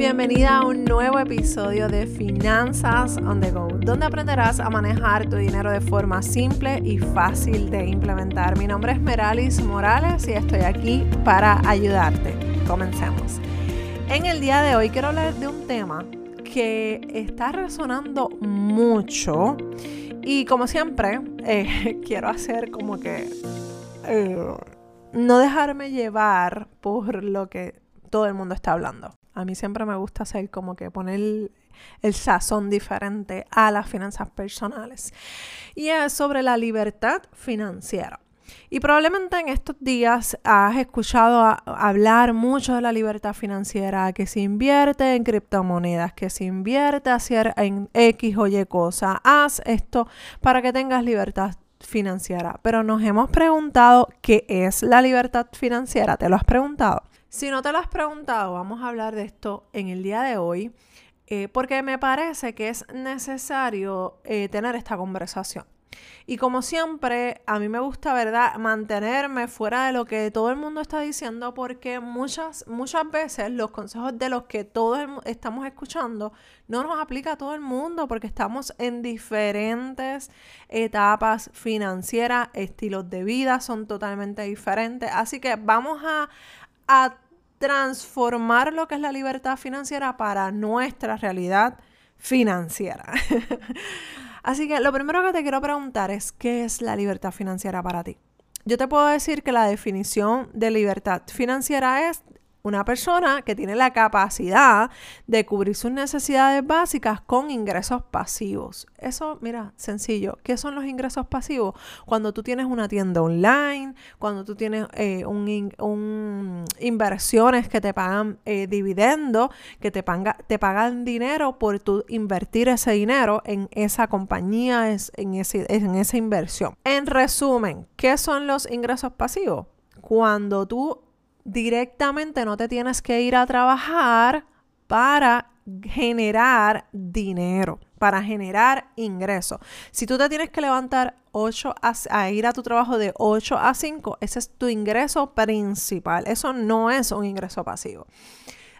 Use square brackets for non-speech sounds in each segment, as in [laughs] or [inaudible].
Bienvenida a un nuevo episodio de Finanzas on the Go, donde aprenderás a manejar tu dinero de forma simple y fácil de implementar. Mi nombre es Meralis Morales y estoy aquí para ayudarte. Comencemos. En el día de hoy quiero hablar de un tema que está resonando mucho y como siempre eh, [laughs] quiero hacer como que eh, no dejarme llevar por lo que todo el mundo está hablando. A mí siempre me gusta hacer como que poner el, sazón diferente a las finanzas personales. Y es sobre la libertad financiera. Y probablemente en estos días has escuchado hablar mucho de la libertad financiera, que se invierte en criptomonedas, que se invierte hacer en X o Y cosa. Haz esto para que tengas libertad financiera. Pero nos hemos preguntado qué es la libertad financiera. ¿Te lo has preguntado? Si no te lo has preguntado, vamos a hablar de esto en el día de hoy, eh, porque me parece que es necesario eh, tener esta conversación. Y como siempre, a mí me gusta, ¿verdad?, mantenerme fuera de lo que todo el mundo está diciendo porque muchas, muchas veces los consejos de los que todos estamos escuchando no nos aplica a todo el mundo porque estamos en diferentes etapas financieras, estilos de vida son totalmente diferentes. Así que vamos a, a transformar lo que es la libertad financiera para nuestra realidad financiera. [laughs] Así que lo primero que te quiero preguntar es, ¿qué es la libertad financiera para ti? Yo te puedo decir que la definición de libertad financiera es una persona que tiene la capacidad de cubrir sus necesidades básicas con ingresos pasivos. Eso, mira, sencillo. ¿Qué son los ingresos pasivos? Cuando tú tienes una tienda online, cuando tú tienes eh, un, inversiones que te pagan eh, dividendos, que te, te pagan dinero por tu invertir ese dinero en esa compañía, en, ese, en esa inversión. En resumen, ¿qué son los ingresos pasivos? Cuando tú directamente no te tienes que ir a trabajar para generar dinero, para generar ingresos. Si tú te tienes que levantar 8 a, ir a tu trabajo de 8 a 5, ese es tu ingreso principal. Eso no es un ingreso pasivo.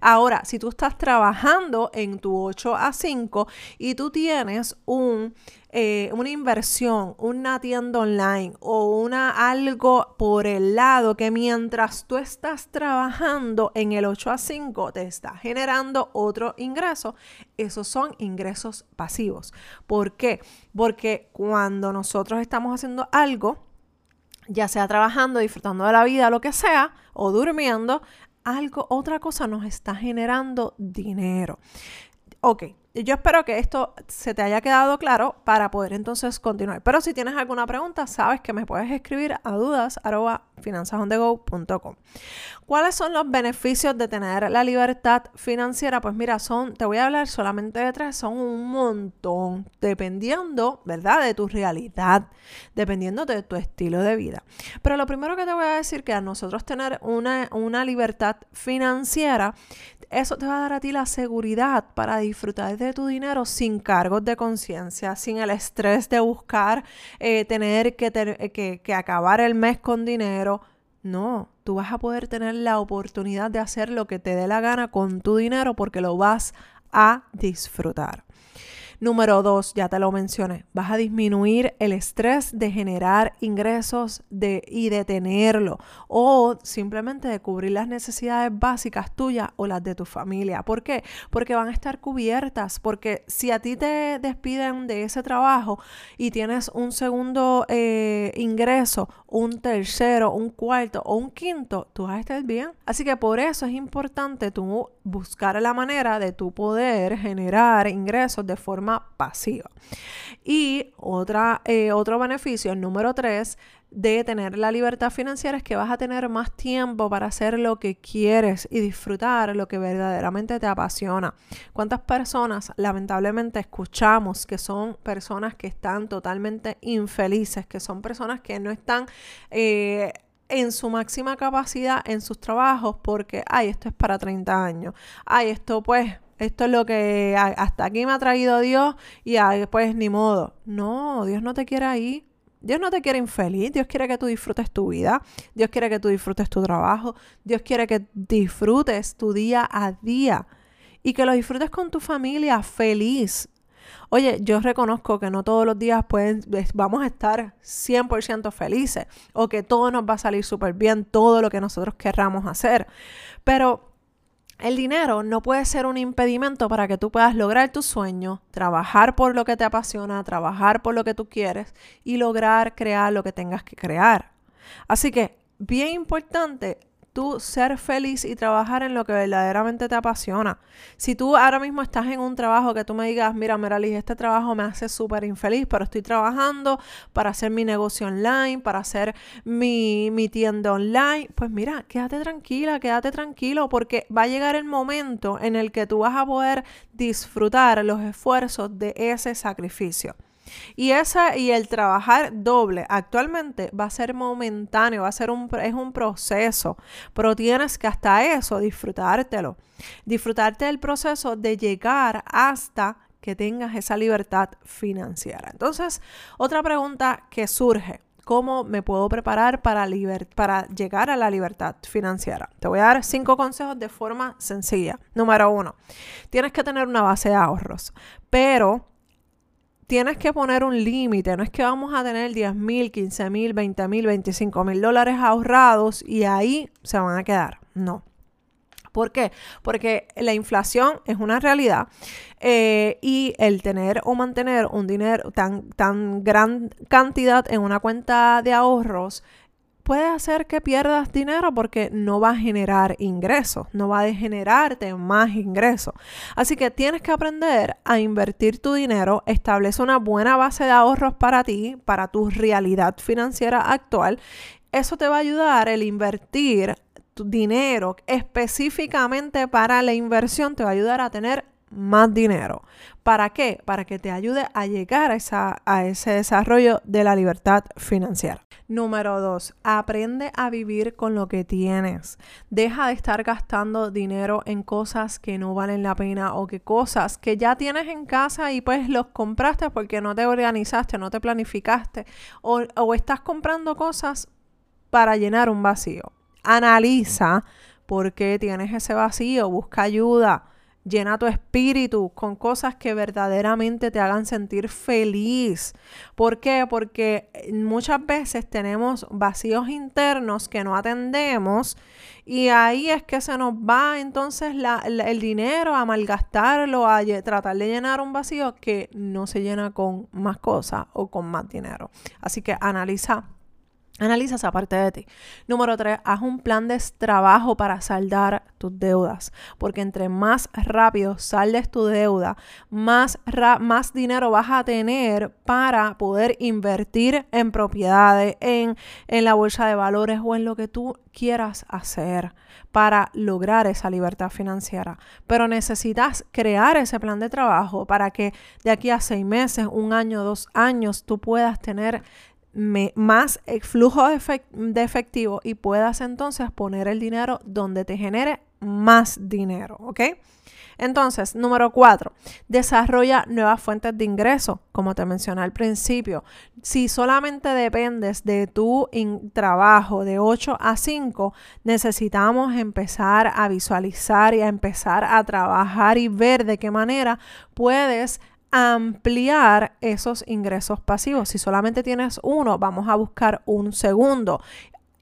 Ahora, si tú estás trabajando en tu 8 a 5 y tú tienes un, eh, una inversión, una tienda online o una algo por el lado que mientras tú estás trabajando en el 8 a 5 te está generando otro ingreso, esos son ingresos pasivos. ¿Por qué? Porque cuando nosotros estamos haciendo algo, ya sea trabajando, disfrutando de la vida, lo que sea, o durmiendo, algo, otra cosa nos está generando dinero. Ok, yo espero que esto se te haya quedado claro para poder entonces continuar. Pero si tienes alguna pregunta, sabes que me puedes escribir a dudas ¿Cuáles son los beneficios de tener la libertad financiera? Pues mira, son, te voy a hablar solamente de tres, son un montón, dependiendo, ¿verdad? De tu realidad, dependiendo de tu estilo de vida. Pero lo primero que te voy a decir que a nosotros tener una, una libertad financiera, eso te va a dar a ti la seguridad para disfrutar de tu dinero sin cargos de conciencia, sin el estrés de buscar eh, tener que, que, que acabar el mes con dinero. No, tú vas a poder tener la oportunidad de hacer lo que te dé la gana con tu dinero porque lo vas a disfrutar. Número dos, ya te lo mencioné, vas a disminuir el estrés de generar ingresos de, y de tenerlo o simplemente de cubrir las necesidades básicas tuyas o las de tu familia. ¿Por qué? Porque van a estar cubiertas, porque si a ti te despiden de ese trabajo y tienes un segundo eh, ingreso, un tercero, un cuarto o un quinto, tú vas a estar bien. Así que por eso es importante tú buscar la manera de tu poder generar ingresos de forma pasiva. Y otra, eh, otro beneficio, el número tres, de tener la libertad financiera es que vas a tener más tiempo para hacer lo que quieres y disfrutar lo que verdaderamente te apasiona. ¿Cuántas personas lamentablemente escuchamos que son personas que están totalmente infelices, que son personas que no están... Eh, en su máxima capacidad en sus trabajos porque, ay, esto es para 30 años, ay, esto pues, esto es lo que hasta aquí me ha traído Dios y ay, pues ni modo. No, Dios no te quiere ahí. Dios no te quiere infeliz, Dios quiere que tú disfrutes tu vida, Dios quiere que tú disfrutes tu trabajo, Dios quiere que disfrutes tu día a día. y que lo disfrutes con tu familia feliz. Oye, yo reconozco que no todos los días pueden, vamos a estar 100% felices o que todo nos va a salir súper bien, todo lo que nosotros querramos hacer. Pero el dinero no puede ser un impedimento para que tú puedas lograr tu sueño, trabajar por lo que te apasiona, trabajar por lo que tú quieres y lograr crear lo que tengas que crear. Así que, bien importante, tú ser feliz y trabajar en lo que verdaderamente te apasiona. Si tú ahora mismo estás en un trabajo que tú me digas, mira, Meralis, este trabajo me hace súper infeliz, pero estoy trabajando para hacer mi negocio online, para hacer mi, mi tienda online, pues mira, quédate tranquila, quédate tranquilo, porque va a llegar el momento en el que tú vas a poder disfrutar los esfuerzos de ese sacrificio. Y, esa, y el trabajar doble actualmente va a ser momentáneo, va a ser un, es un proceso, pero tienes que hasta eso disfrutártelo. Disfrutarte del proceso de llegar hasta que tengas esa libertad financiera. Entonces, otra pregunta que surge, ¿cómo me puedo preparar para, para llegar a la libertad financiera? Te voy a dar cinco consejos de forma sencilla. Número uno, tienes que tener una base de ahorros, pero tienes que poner un límite. No es que vamos a tener 10 mil, 15 mil, 20 mil, 25 mil dólares ahorrados y ahí se van a quedar. No. ¿Por qué? Porque la inflación es una realidad eh, y el tener o mantener un dinero tan, tan gran cantidad en una cuenta de ahorros puede hacer que pierdas dinero porque no va a generar ingresos, no va a generarte más ingresos. Así que tienes que aprender a invertir tu dinero, establece una buena base de ahorros para ti, para tu realidad financiera actual. Eso te va a ayudar el invertir tu dinero específicamente para la inversión, te va a ayudar a tener más dinero. ¿Para qué? Para que te ayude a llegar a, ese desarrollo de la libertad financiera. Número dos, aprende a vivir con lo que tienes. Deja de estar gastando dinero en cosas que no valen la pena o que cosas que ya tienes en casa y pues los compraste porque no te organizaste, no te planificaste o, o estás comprando cosas para llenar un vacío. Analiza por qué tienes ese vacío, busca ayuda Llena tu espíritu con cosas que verdaderamente te hagan sentir feliz. ¿Por qué? Porque eh, muchas veces tenemos vacíos internos que no atendemos y ahí es que se nos va entonces el dinero a malgastarlo, a tratar de llenar un vacío que no se llena con más cosas o con más dinero. Así que analiza Analiza esa parte de ti. Número tres, haz un plan de trabajo para saldar tus deudas, porque entre más rápido saldes tu deuda, más, más dinero vas a tener para poder invertir en propiedades, en, en la bolsa de valores o en lo que tú quieras hacer para lograr esa libertad financiera. Pero necesitas crear ese plan de trabajo para que de aquí a seis meses, un año, dos años, tú puedas tener más flujo de, efectivo y puedas entonces poner el dinero donde te genere más dinero, ¿ok? Entonces, número cuatro, desarrolla nuevas fuentes de ingreso, como te mencioné al principio. Si solamente dependes de tu trabajo de 8 a 5, necesitamos empezar a visualizar y a empezar a trabajar y ver de qué manera puedes ampliar esos ingresos pasivos. Si solamente tienes uno, vamos a buscar un segundo.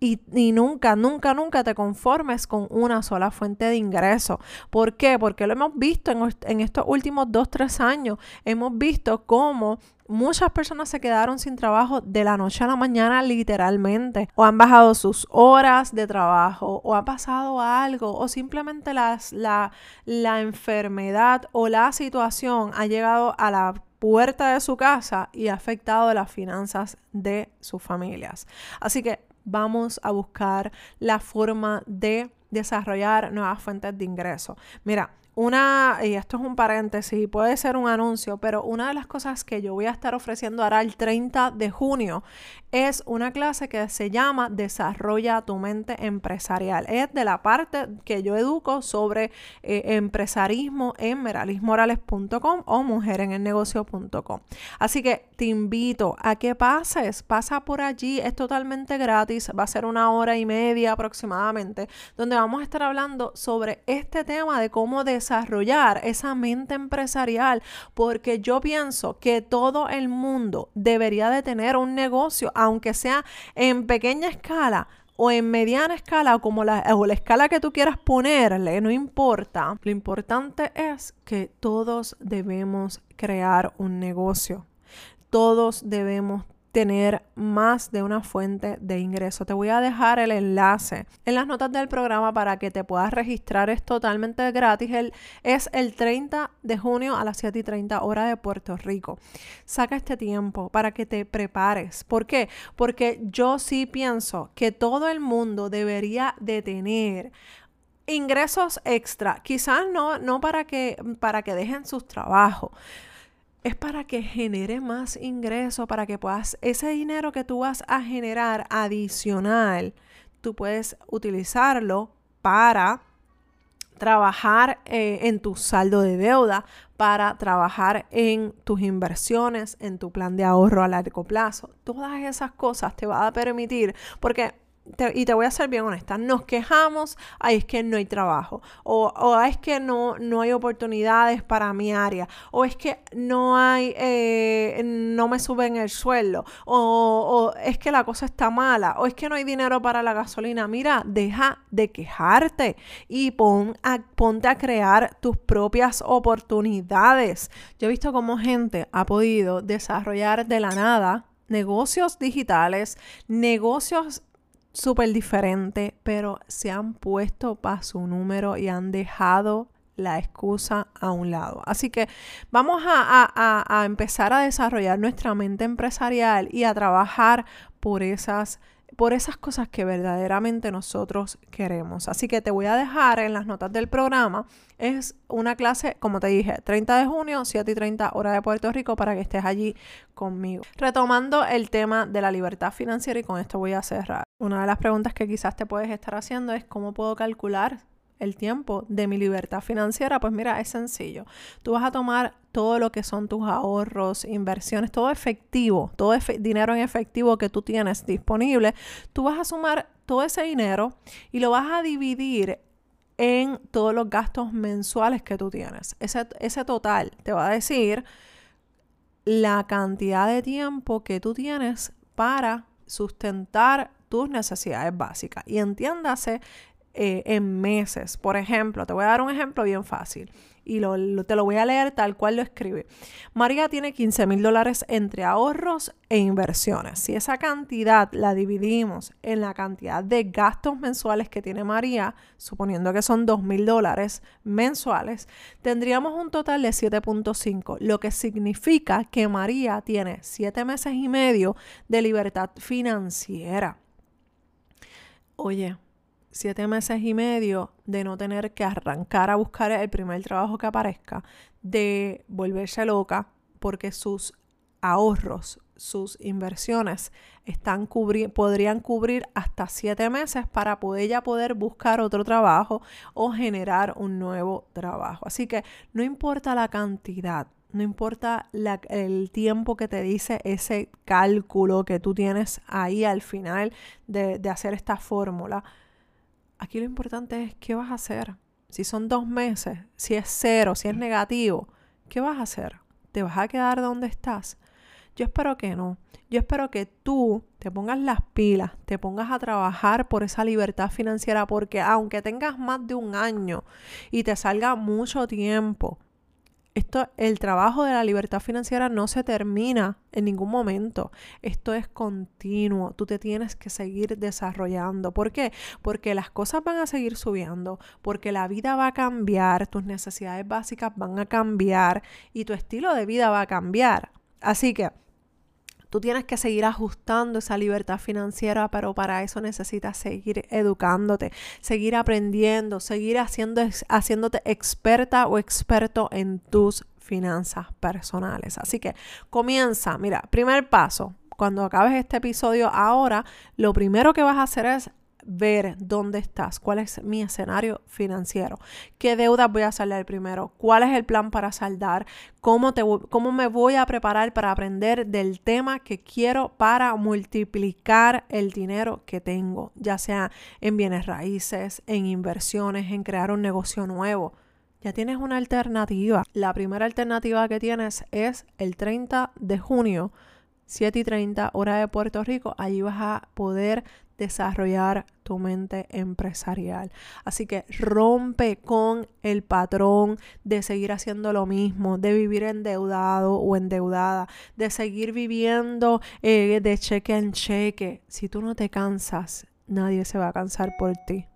Y, nunca, nunca, nunca te conformes con una sola fuente de ingreso. ¿Por qué? Porque lo hemos visto en, en estos últimos dos, tres años. Hemos visto cómo muchas personas se quedaron sin trabajo de la noche a la mañana literalmente o han bajado sus horas de trabajo o ha pasado algo o simplemente las, la, la enfermedad o la situación ha llegado a la puerta de su casa y ha afectado las finanzas de sus familias. Así que vamos a buscar la forma de desarrollar nuevas fuentes de ingreso. Mira, una, y esto es un paréntesis, puede ser un anuncio, pero una de las cosas que yo voy a estar ofreciendo ahora el 30 de junio es una clase que se llama Desarrolla tu mente empresarial. Es de la parte que yo educo sobre eh, empresarismo en meralismorales.com o mujerenelnegocio.com. Así que te invito a que pases, pasa por allí, es totalmente gratis, va a ser una hora y media aproximadamente, donde vamos a estar hablando sobre este tema de cómo desarrollar desarrollar esa mente empresarial, porque yo pienso que todo el mundo debería de tener un negocio, aunque sea en pequeña escala, o en mediana escala o como la, o la escala que tú quieras ponerle, no importa. Lo importante es que todos debemos crear un negocio. Todos debemos tener más de una fuente de ingreso. Te voy a dejar el enlace en las notas del programa para que te puedas registrar. Es totalmente gratis. Es el 30 de junio a las 7 y 30 hora de Puerto Rico. Saca este tiempo para que te prepares. ¿Por qué? Porque yo sí pienso que todo el mundo debería de tener ingresos extra. Quizás no, no para, que, para que dejen sus trabajos es para que genere más ingreso, para que puedas, ese dinero que tú vas a generar adicional, tú puedes utilizarlo para trabajar eh, en tu saldo de deuda, para trabajar en tus inversiones, en tu plan de ahorro a largo plazo. Todas esas cosas te van a permitir, porque y te voy a ser bien honesta, nos quejamos, ay, es que no hay trabajo, o, o es que no, no hay oportunidades para mi área, o es que no hay, eh, no me suben el sueldo, o, o, es que la cosa está mala, o es que no hay dinero para la gasolina. Mira, deja de quejarte y pon a, ponte a crear tus propias oportunidades. Yo he visto cómo gente ha podido desarrollar de la nada negocios digitales, negocios súper diferente, pero se han puesto para su número y han dejado la excusa a un lado. Así que vamos a, a, empezar a desarrollar nuestra mente empresarial y a trabajar por esas por esas cosas que verdaderamente nosotros queremos. Así que te voy a dejar en las notas del programa. Es una clase, como te dije, 30 de junio, 7 y 30 hora de Puerto Rico, para que estés allí conmigo. Retomando el tema de la libertad financiera y con esto voy a cerrar. Una de las preguntas que quizás te puedes estar haciendo es cómo puedo calcular el tiempo de mi libertad financiera, pues mira, es sencillo. Tú vas a tomar todo lo que son tus ahorros, inversiones, todo efectivo, todo dinero en efectivo que tú tienes disponible, tú vas a sumar todo ese dinero y lo vas a dividir en todos los gastos mensuales que tú tienes. Ese, total te va a decir la cantidad de tiempo que tú tienes para sustentar tus necesidades básicas. Y entiéndase eh, en meses. Por ejemplo, te voy a dar un ejemplo bien fácil y te lo voy a leer tal cual lo escribe. María tiene 15 mil dólares entre ahorros e inversiones. Si esa cantidad la dividimos en la cantidad de gastos mensuales que tiene María, suponiendo que son 2 mil dólares mensuales, tendríamos un total de 7.5, lo que significa que María tiene 7 meses y medio de libertad financiera. Oye, siete meses y medio de no tener que arrancar a buscar el primer trabajo que aparezca, de volverse loca porque sus ahorros, sus inversiones están podrían cubrir hasta siete meses para poder ella poder buscar otro trabajo o generar un nuevo trabajo. Así que no importa la cantidad, no importa el tiempo que te dice ese cálculo que tú tienes ahí al final de hacer esta fórmula Aquí lo importante es qué vas a hacer. Si son dos meses, si es cero, si es negativo, ¿qué vas a hacer? ¿Te vas a quedar donde estás? Yo espero que no. Yo espero que tú te pongas las pilas, te pongas a trabajar por esa libertad financiera, porque aunque tengas más de un año y te salga mucho tiempo, esto, el trabajo de la libertad financiera no se termina en ningún momento. Esto es continuo. Tú te tienes que seguir desarrollando. ¿Por qué? Porque las cosas van a seguir subiendo, porque la vida va a cambiar, tus necesidades básicas van a cambiar y tu estilo de vida va a cambiar. Así que Tú tienes que seguir ajustando esa libertad financiera, pero para eso necesitas seguir educándote, seguir aprendiendo, seguir haciéndote experta o experto en tus finanzas personales. Así que comienza, mira, primer paso, cuando acabes este episodio ahora, lo primero que vas a hacer es ver dónde estás, cuál es mi escenario financiero, qué deudas voy a saldar primero, cuál es el plan para saldar, cómo, te, cómo me voy a preparar para aprender del tema que quiero para multiplicar el dinero que tengo, ya sea en bienes raíces, en inversiones, en crear un negocio nuevo. ya tienes una alternativa. La primera alternativa que tienes es el 30 de junio, 7 y 30 hora de Puerto Rico. Allí vas a poder desarrollar tu mente empresarial. Así que rompe con el patrón de seguir haciendo lo mismo, de vivir endeudado o endeudada, de seguir viviendo eh, de cheque en cheque. Si tú no te cansas, nadie se va a cansar por ti.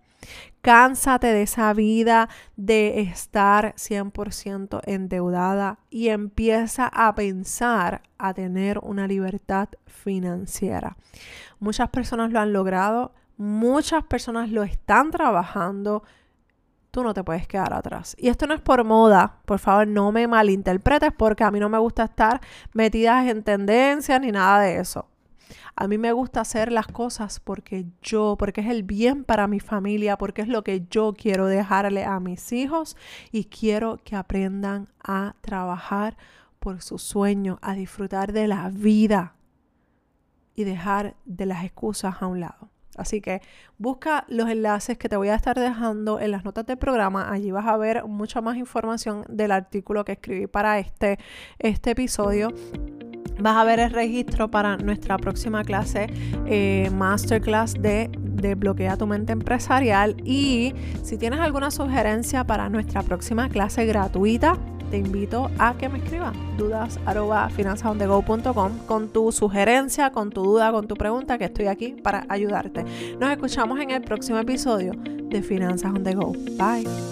Cánsate de esa vida de estar 100% endeudada y empieza a pensar a tener una libertad financiera. Muchas personas lo han logrado, muchas personas lo están trabajando. Tú no te puedes quedar atrás. Y esto no es por moda, por favor no me malinterpretes porque a mí no me gusta estar metidas en tendencias ni nada de eso. A mí me gusta hacer las cosas porque yo, porque es el bien para mi familia, porque es lo que yo quiero dejarle a mis hijos y quiero que aprendan a trabajar por su sueño, a disfrutar de la vida y dejar de las excusas a un lado. Así que busca los enlaces que te voy a estar dejando en las notas del programa. Allí vas a ver mucha más información del artículo que escribí para este, este episodio vas a ver el registro para nuestra próxima clase, eh, masterclass de, de Bloquea tu mente empresarial. Y si tienes alguna sugerencia para nuestra próxima clase gratuita, te invito a que me escribas dudas con tu sugerencia, con tu duda, con tu pregunta, que estoy aquí para ayudarte. Nos escuchamos en el próximo episodio de Finanzas on the Go. Bye.